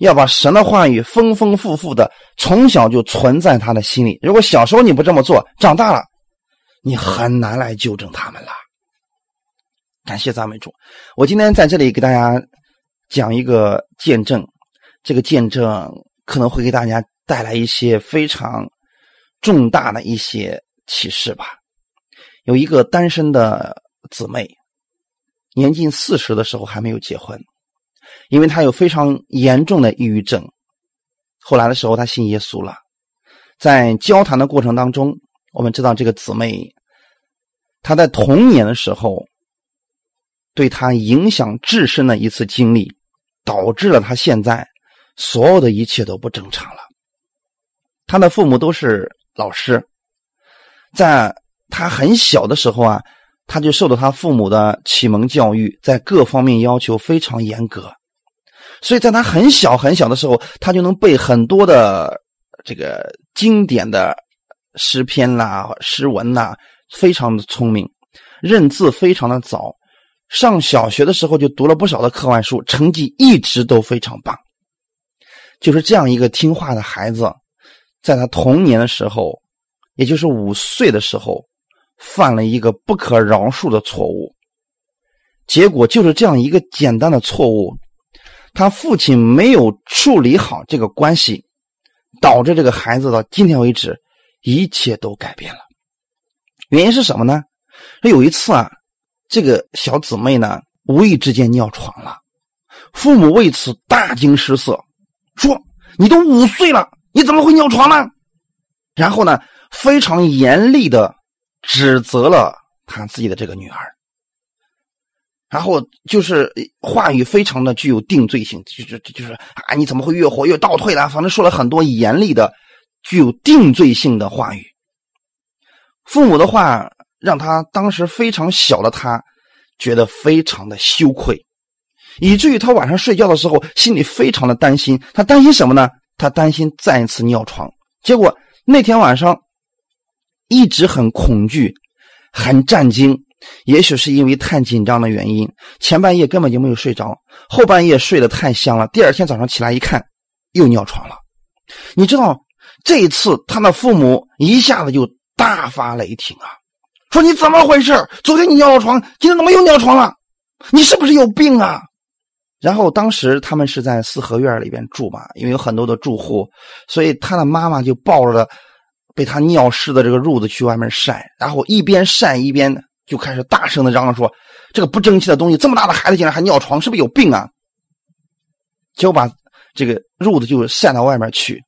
要把神的话语丰丰富富的从小就存在他的心里。如果小时候你不这么做，长大了你很难来纠正他们了。感谢赞美主！我今天在这里给大家讲一个见证，这个见证可能会给大家带来一些非常重大的一些启示吧。有一个单身的姊妹。年近四十的时候还没有结婚，因为他有非常严重的抑郁症。后来的时候，他信耶稣了。在交谈的过程当中，我们知道这个姊妹，她在童年的时候，对她影响至深的一次经历，导致了她现在所有的一切都不正常了。她的父母都是老师，在她很小的时候啊。他就受到他父母的启蒙教育，在各方面要求非常严格，所以在他很小很小的时候，他就能背很多的这个经典的诗篇啦、诗文呐，非常的聪明，认字非常的早。上小学的时候就读了不少的课外书，成绩一直都非常棒。就是这样一个听话的孩子，在他童年的时候，也就是五岁的时候。犯了一个不可饶恕的错误，结果就是这样一个简单的错误，他父亲没有处理好这个关系，导致这个孩子到今天为止一切都改变了。原因是什么呢？说有一次啊，这个小姊妹呢无意之间尿床了，父母为此大惊失色，说：“你都五岁了，你怎么会尿床呢？”然后呢，非常严厉的。指责了他自己的这个女儿，然后就是话语非常的具有定罪性，就就就是啊，你怎么会越活越倒退了？反正说了很多严厉的、具有定罪性的话语。父母的话让他当时非常小的他觉得非常的羞愧，以至于他晚上睡觉的时候心里非常的担心。他担心什么呢？他担心再一次尿床。结果那天晚上。一直很恐惧，很战惊，也许是因为太紧张的原因，前半夜根本就没有睡着，后半夜睡得太香了。第二天早上起来一看，又尿床了。你知道，这一次他的父母一下子就大发雷霆啊，说你怎么回事？昨天你尿了床，今天怎么又尿床了？你是不是有病啊？然后当时他们是在四合院里边住嘛，因为有很多的住户，所以他的妈妈就抱着被他尿湿的这个褥子去外面晒，然后一边晒一边就开始大声的嚷嚷说：“这个不争气的东西，这么大的孩子竟然还尿床，是不是有病啊？”就把这个褥子就晒到外面去。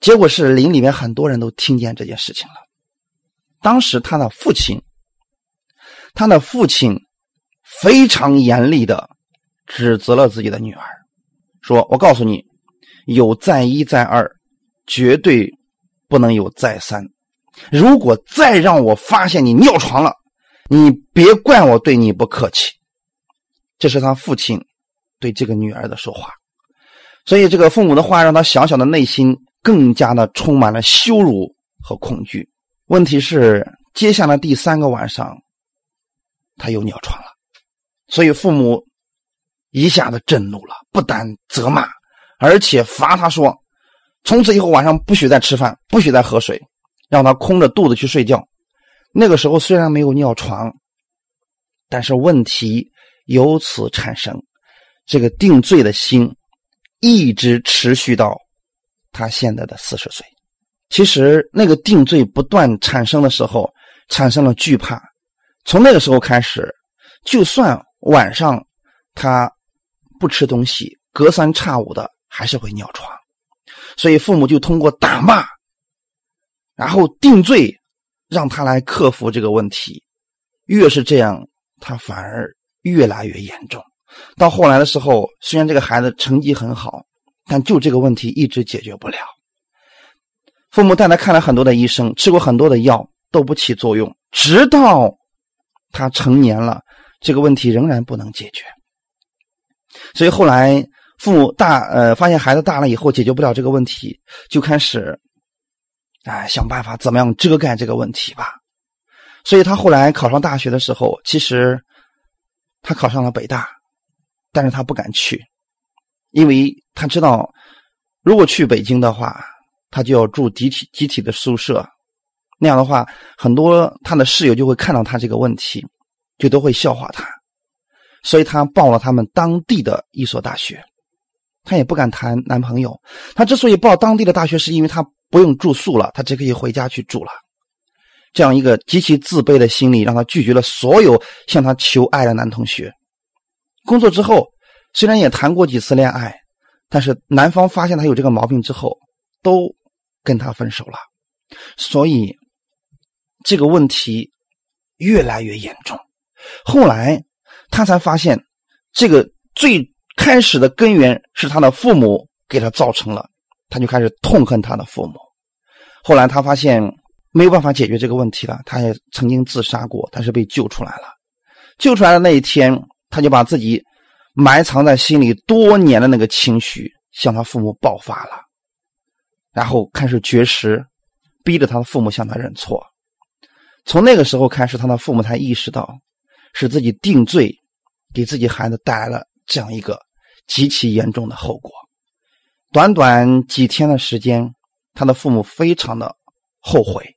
结果是林里面很多人都听见这件事情了。当时他的父亲，他的父亲非常严厉的指责了自己的女儿，说：“我告诉你，有再一再二，绝对不能有再三。如果再让我发现你尿床了，你别怪我对你不客气。”这是他父亲对这个女儿的说话。所以，这个父母的话让他小小的内心。更加的充满了羞辱和恐惧。问题是，接下来第三个晚上，他又尿床了，所以父母一下子震怒了，不但责骂，而且罚他说：“从此以后晚上不许再吃饭，不许再喝水，让他空着肚子去睡觉。”那个时候虽然没有尿床，但是问题由此产生，这个定罪的心一直持续到。他现在的四十岁，其实那个定罪不断产生的时候，产生了惧怕。从那个时候开始，就算晚上他不吃东西，隔三差五的还是会尿床。所以父母就通过打骂，然后定罪，让他来克服这个问题。越是这样，他反而越来越严重。到后来的时候，虽然这个孩子成绩很好。但就这个问题一直解决不了。父母带他看了很多的医生，吃过很多的药都不起作用，直到他成年了，这个问题仍然不能解决。所以后来父母大呃发现孩子大了以后解决不了这个问题，就开始哎想办法怎么样遮盖这个问题吧。所以他后来考上大学的时候，其实他考上了北大，但是他不敢去。因为他知道，如果去北京的话，他就要住集体集体的宿舍，那样的话，很多他的室友就会看到他这个问题，就都会笑话他，所以他报了他们当地的一所大学，她也不敢谈男朋友。她之所以报当地的大学，是因为她不用住宿了，她只可以回家去住了。这样一个极其自卑的心理，让她拒绝了所有向她求爱的男同学。工作之后。虽然也谈过几次恋爱，但是男方发现她有这个毛病之后，都跟她分手了。所以这个问题越来越严重。后来她才发现，这个最开始的根源是他的父母给他造成了，他就开始痛恨他的父母。后来他发现没有办法解决这个问题了，他也曾经自杀过，但是被救出来了。救出来的那一天，他就把自己。埋藏在心里多年的那个情绪向他父母爆发了，然后开始绝食，逼着他的父母向他认错。从那个时候开始，他的父母才意识到是自己定罪，给自己孩子带来了这样一个极其严重的后果。短短几天的时间，他的父母非常的后悔，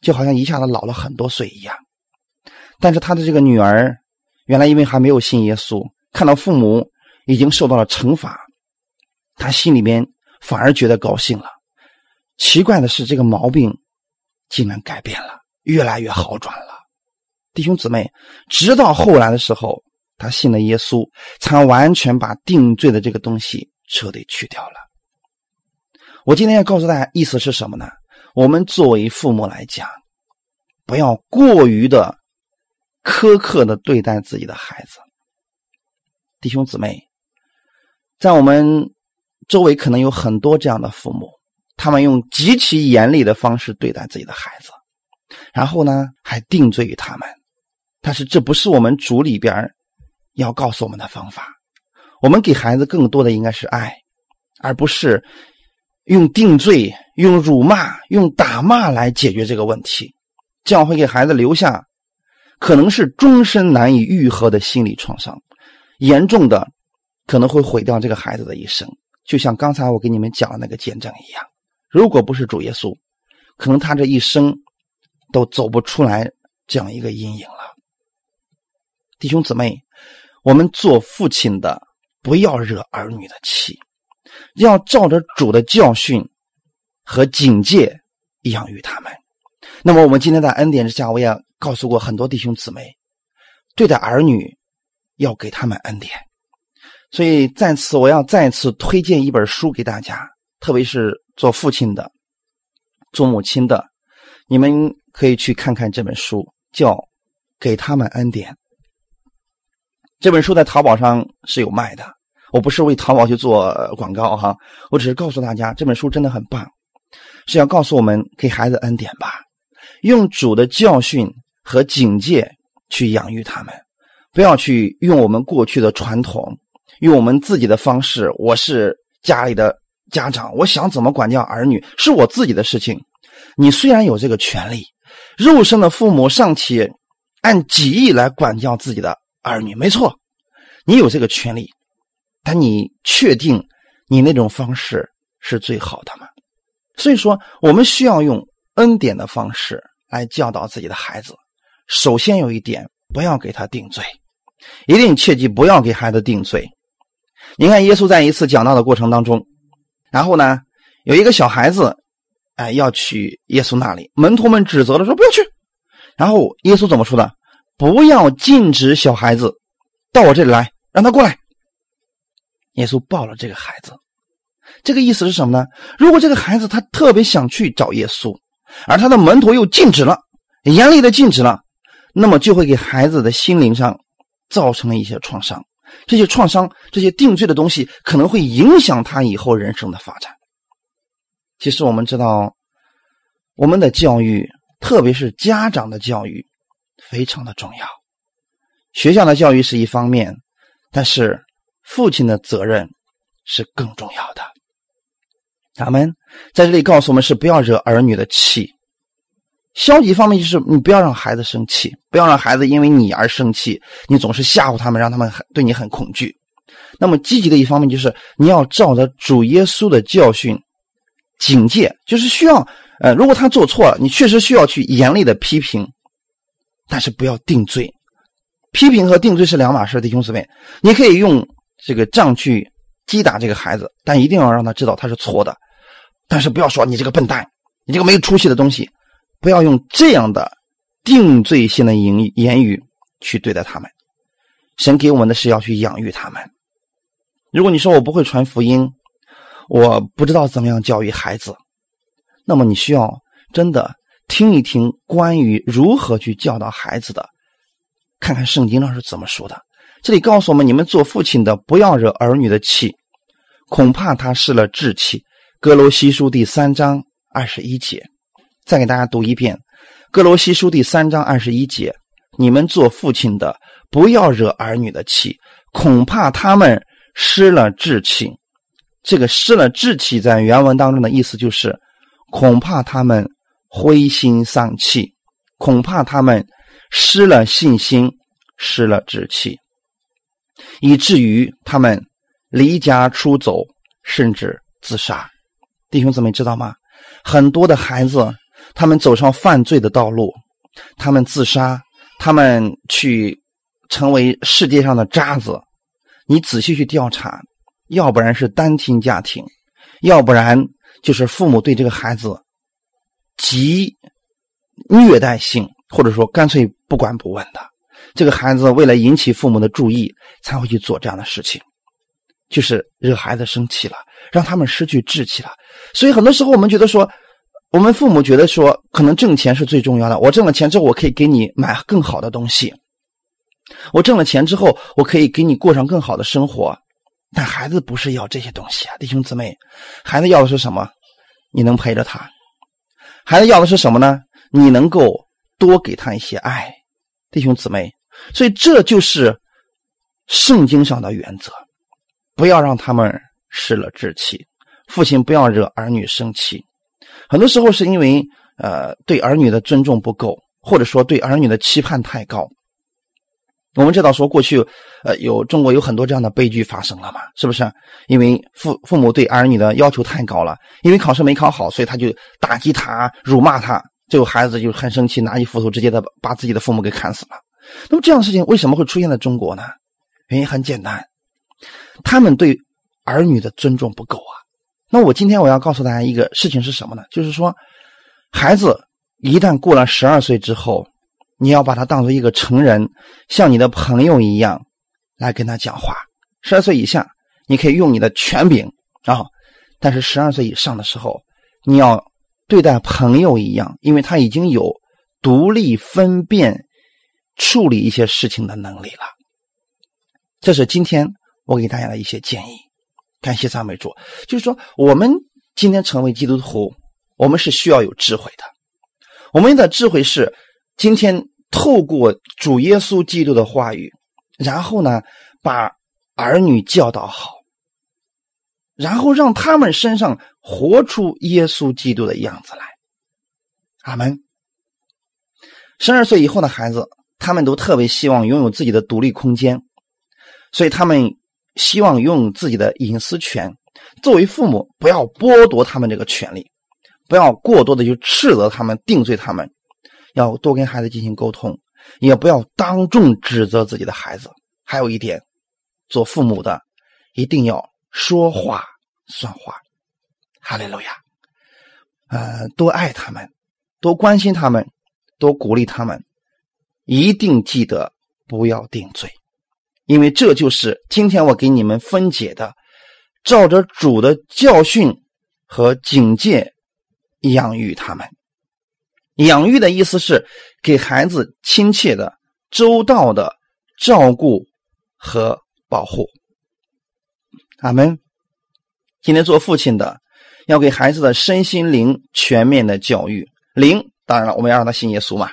就好像一下子老了很多岁一样。但是他的这个女儿，原来因为还没有信耶稣。看到父母已经受到了惩罚，他心里面反而觉得高兴了。奇怪的是，这个毛病竟然改变了，越来越好转了。弟兄姊妹，直到后来的时候，他信了耶稣，才完全把定罪的这个东西彻底去掉了。我今天要告诉大家，意思是什么呢？我们作为父母来讲，不要过于的苛刻的对待自己的孩子。弟兄姊妹，在我们周围可能有很多这样的父母，他们用极其严厉的方式对待自己的孩子，然后呢还定罪于他们。但是这不是我们主里边要告诉我们的方法。我们给孩子更多的应该是爱，而不是用定罪、用辱骂、用打骂来解决这个问题。这样会给孩子留下可能是终身难以愈合的心理创伤。严重的可能会毁掉这个孩子的一生，就像刚才我给你们讲的那个见证一样。如果不是主耶稣，可能他这一生都走不出来这样一个阴影了。弟兄姊妹，我们做父亲的不要惹儿女的气，要照着主的教训和警戒养育他们。那么，我们今天在恩典之下，我也告诉过很多弟兄姊妹，对待儿女要给他们恩典。所以，在此我要再次推荐一本书给大家，特别是做父亲的、做母亲的，你们可以去看看这本书，叫《给他们恩典》。这本书在淘宝上是有卖的，我不是为淘宝去做广告哈，我只是告诉大家，这本书真的很棒，是要告诉我们给孩子恩典吧。用主的教训和警戒去养育他们，不要去用我们过去的传统，用我们自己的方式。我是家里的家长，我想怎么管教儿女是我自己的事情。你虽然有这个权利，肉身的父母尚且按己意来管教自己的儿女，没错，你有这个权利，但你确定你那种方式是最好的吗？所以说，我们需要用恩典的方式。来教导自己的孩子，首先有一点，不要给他定罪，一定切记不要给孩子定罪。你看，耶稣在一次讲道的过程当中，然后呢，有一个小孩子，哎，要去耶稣那里，门徒们指责了，说不要去。然后耶稣怎么说的？不要禁止小孩子到我这里来，让他过来。耶稣抱了这个孩子，这个意思是什么呢？如果这个孩子他特别想去找耶稣。而他的门徒又禁止了，严厉的禁止了，那么就会给孩子的心灵上造成了一些创伤。这些创伤、这些定罪的东西，可能会影响他以后人生的发展。其实我们知道，我们的教育，特别是家长的教育，非常的重要。学校的教育是一方面，但是父亲的责任是更重要的。咱们在这里告诉我们是不要惹儿女的气。消极方面就是你不要让孩子生气，不要让孩子因为你而生气，你总是吓唬他们，让他们很对你很恐惧。那么积极的一方面就是你要照着主耶稣的教训警戒，就是需要呃，如果他做错了，你确实需要去严厉的批评，但是不要定罪。批评和定罪是两码事，弟兄姊妹，你可以用这个杖去。击打这个孩子，但一定要让他知道他是错的。但是不要说你这个笨蛋，你这个没有出息的东西，不要用这样的定罪性的言言语去对待他们。神给我们的是要去养育他们。如果你说我不会传福音，我不知道怎么样教育孩子，那么你需要真的听一听关于如何去教导孩子的，看看圣经上是怎么说的。这里告诉我们：你们做父亲的不要惹儿女的气。恐怕他失了志气。哥罗西书第三章二十一节，再给大家读一遍。哥罗西书第三章二十一节：你们做父亲的，不要惹儿女的气，恐怕他们失了志气。这个失了志气，在原文当中的意思就是，恐怕他们灰心丧气，恐怕他们失了信心，失了志气，以至于他们。离家出走，甚至自杀，弟兄姊妹知道吗？很多的孩子，他们走上犯罪的道路，他们自杀，他们去成为世界上的渣子。你仔细去调查，要不然是单亲家庭，要不然就是父母对这个孩子极虐待性，或者说干脆不管不问的。这个孩子为了引起父母的注意，才会去做这样的事情。就是惹孩子生气了，让他们失去志气了。所以很多时候我们觉得说，我们父母觉得说，可能挣钱是最重要的。我挣了钱之后，我可以给你买更好的东西。我挣了钱之后，我可以给你过上更好的生活。但孩子不是要这些东西啊，弟兄姊妹，孩子要的是什么？你能陪着他。孩子要的是什么呢？你能够多给他一些爱，弟兄姊妹。所以这就是圣经上的原则。不要让他们失了志气，父亲不要惹儿女生气。很多时候是因为呃对儿女的尊重不够，或者说对儿女的期盼太高。我们知道说过去呃有中国有很多这样的悲剧发生了嘛，是不是？因为父父母对儿女的要求太高了，因为考试没考好，所以他就打击他、辱骂他，最后孩子就很生气，拿起斧头直接的把自己的父母给砍死了。那么这样的事情为什么会出现在中国呢？原因很简单，他们对儿女的尊重不够啊。那我今天我要告诉大家一个事情是什么呢？就是说，孩子一旦过了十二岁之后，你要把他当做一个成人，像你的朋友一样来跟他讲话。十二岁以下，你可以用你的权柄啊，但是十二岁以上的时候，你要对待朋友一样，因为他已经有独立分辨、处理一些事情的能力了。这是今天我给大家的一些建议。感谢赞美主，就是说，我们今天成为基督徒，我们是需要有智慧的。我们的智慧是今天透过主耶稣基督的话语，然后呢，把儿女教导好，然后让他们身上活出耶稣基督的样子来。阿门。十二岁以后的孩子，他们都特别希望拥有自己的独立空间，所以他们。希望拥有自己的隐私权，作为父母，不要剥夺他们这个权利，不要过多的去斥责他们、定罪他们，要多跟孩子进行沟通，也不要当众指责自己的孩子。还有一点，做父母的一定要说话算话。哈利路亚！呃，多爱他们，多关心他们，多鼓励他们，一定记得不要定罪。因为这就是今天我给你们分解的，照着主的教训和警戒养育他们。养育的意思是给孩子亲切的、周到的照顾和保护。阿门。今天做父亲的要给孩子的身心灵全面的教育。灵当然了，我们要让他信耶稣嘛。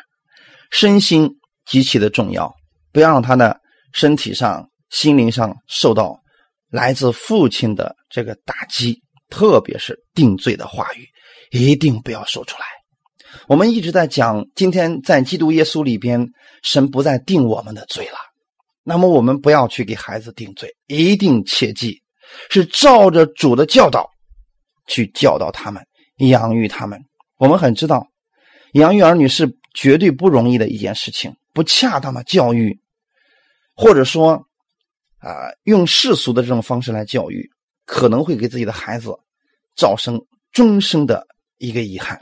身心极其的重要，不要让他的。身体上、心灵上受到来自父亲的这个打击，特别是定罪的话语，一定不要说出来。我们一直在讲，今天在基督耶稣里边，神不再定我们的罪了。那么我们不要去给孩子定罪，一定切记是照着主的教导去教导他们、养育他们。我们很知道，养育儿女是绝对不容易的一件事情，不恰当的教育。或者说，啊，用世俗的这种方式来教育，可能会给自己的孩子造成终生的一个遗憾。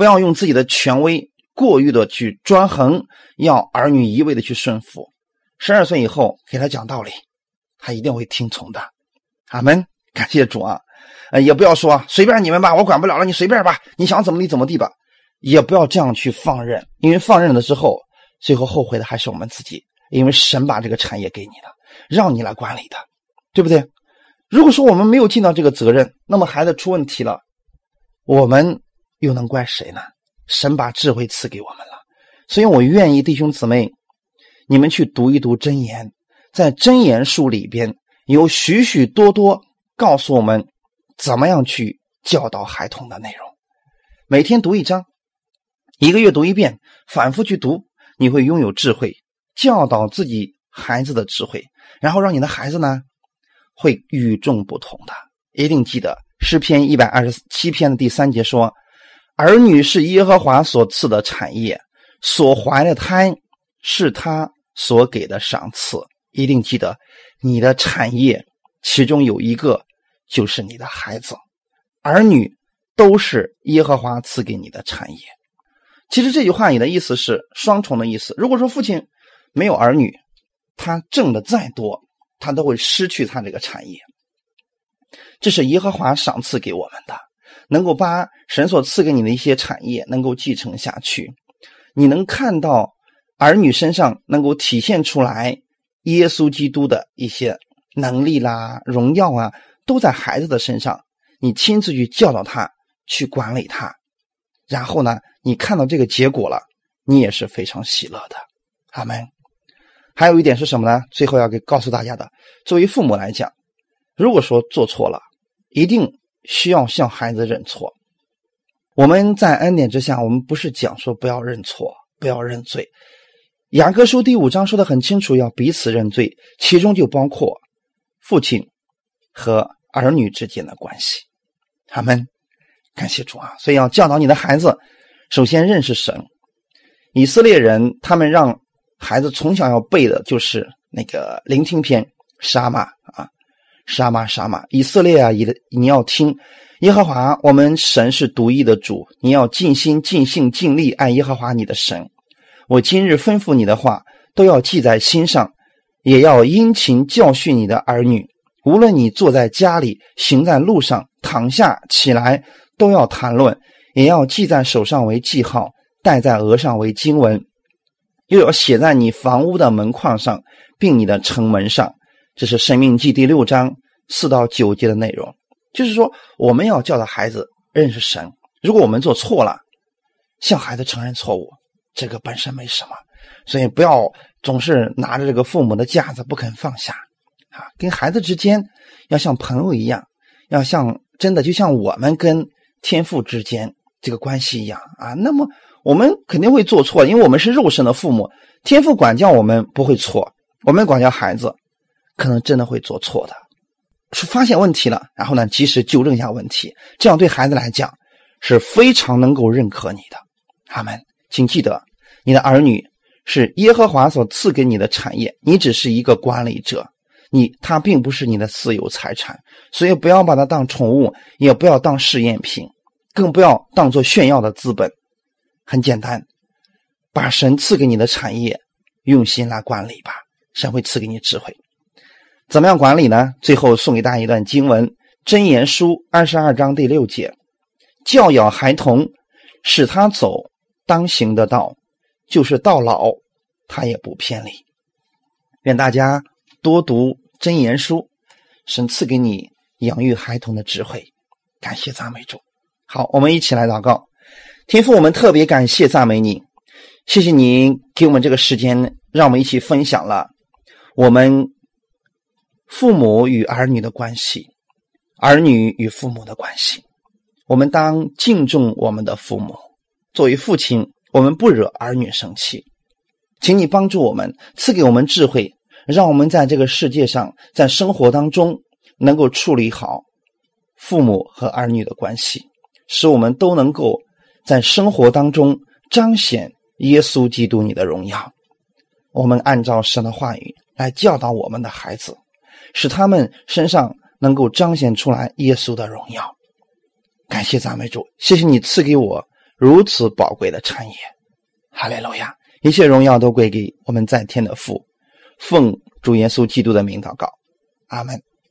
不要用自己的权威过于的去专横，要儿女一味的去顺服。十二岁以后给他讲道理，他一定会听从的。阿门，感谢主啊！呃，也不要说随便你们吧，我管不了了，你随便吧，你想怎么地怎么地吧，也不要这样去放任，因为放任了之后，最后后悔的还是我们自己。因为神把这个产业给你的，让你来管理的，对不对？如果说我们没有尽到这个责任，那么孩子出问题了，我们又能怪谁呢？神把智慧赐给我们了，所以我愿意弟兄姊妹，你们去读一读真言，在真言书里边有许许多多告诉我们怎么样去教导孩童的内容。每天读一章，一个月读一遍，反复去读，你会拥有智慧。教导自己孩子的智慧，然后让你的孩子呢，会与众不同的。一定记得诗篇一百二十七篇的第三节说：“儿女是耶和华所赐的产业，所怀的胎是他所给的赏赐。”一定记得，你的产业其中有一个就是你的孩子，儿女都是耶和华赐给你的产业。其实这句话你的意思是双重的意思。如果说父亲，没有儿女，他挣的再多，他都会失去他这个产业。这是耶和华赏赐给我们的，能够把神所赐给你的一些产业能够继承下去。你能看到儿女身上能够体现出来耶稣基督的一些能力啦、荣耀啊，都在孩子的身上。你亲自去教导他，去管理他，然后呢，你看到这个结果了，你也是非常喜乐的。阿门。还有一点是什么呢？最后要给告诉大家的，作为父母来讲，如果说做错了，一定需要向孩子认错。我们在恩典之下，我们不是讲说不要认错、不要认罪。雅各书第五章说的很清楚，要彼此认罪，其中就包括父亲和儿女之间的关系。他们感谢主啊！所以要教导你的孩子，首先认识神。以色列人他们让孩子从小要背的就是那个聆听篇，沙马啊，沙马沙马，以色列啊，你的你要听耶和华，我们神是独一的主，你要尽心尽性尽力爱耶和华你的神。我今日吩咐你的话，都要记在心上，也要殷勤教训你的儿女。无论你坐在家里，行在路上，躺下起来，都要谈论，也要记在手上为记号，戴在额上为经文，又要写在你房屋的门框上，并你的城门上。这是《生命记》第六章四到九节的内容。就是说，我们要教导孩子认识神。如果我们做错了，向孩子承认错误。这个本身没什么，所以不要总是拿着这个父母的架子不肯放下啊！跟孩子之间要像朋友一样，要像真的就像我们跟天父之间这个关系一样啊。那么我们肯定会做错，因为我们是肉身的父母，天父管教我们不会错，我们管教孩子可能真的会做错的。是发现问题了，然后呢及时纠正一下问题，这样对孩子来讲是非常能够认可你的。他们。请记得，你的儿女是耶和华所赐给你的产业，你只是一个管理者，你他并不是你的私有财产，所以不要把它当宠物，也不要当试验品，更不要当做炫耀的资本。很简单，把神赐给你的产业用心来管理吧，神会赐给你智慧。怎么样管理呢？最后送给大家一段经文，《箴言书》二十二章第六节：教养孩童，使他走。当行的道，就是到老，他也不偏离。愿大家多读真言书，神赐给你养育孩童的智慧。感谢赞美主。好，我们一起来祷告。天父，我们特别感谢赞美你，谢谢你给我们这个时间，让我们一起分享了我们父母与儿女的关系，儿女与父母的关系。我们当敬重我们的父母。作为父亲，我们不惹儿女生气，请你帮助我们，赐给我们智慧，让我们在这个世界上，在生活当中能够处理好父母和儿女的关系，使我们都能够在生活当中彰显耶稣基督你的荣耀。我们按照神的话语来教导我们的孩子，使他们身上能够彰显出来耶稣的荣耀。感谢赞美主，谢谢你赐给我。如此宝贵的产业，哈利路亚！一切荣耀都归给我们在天的父，奉主耶稣基督的名祷告，阿门。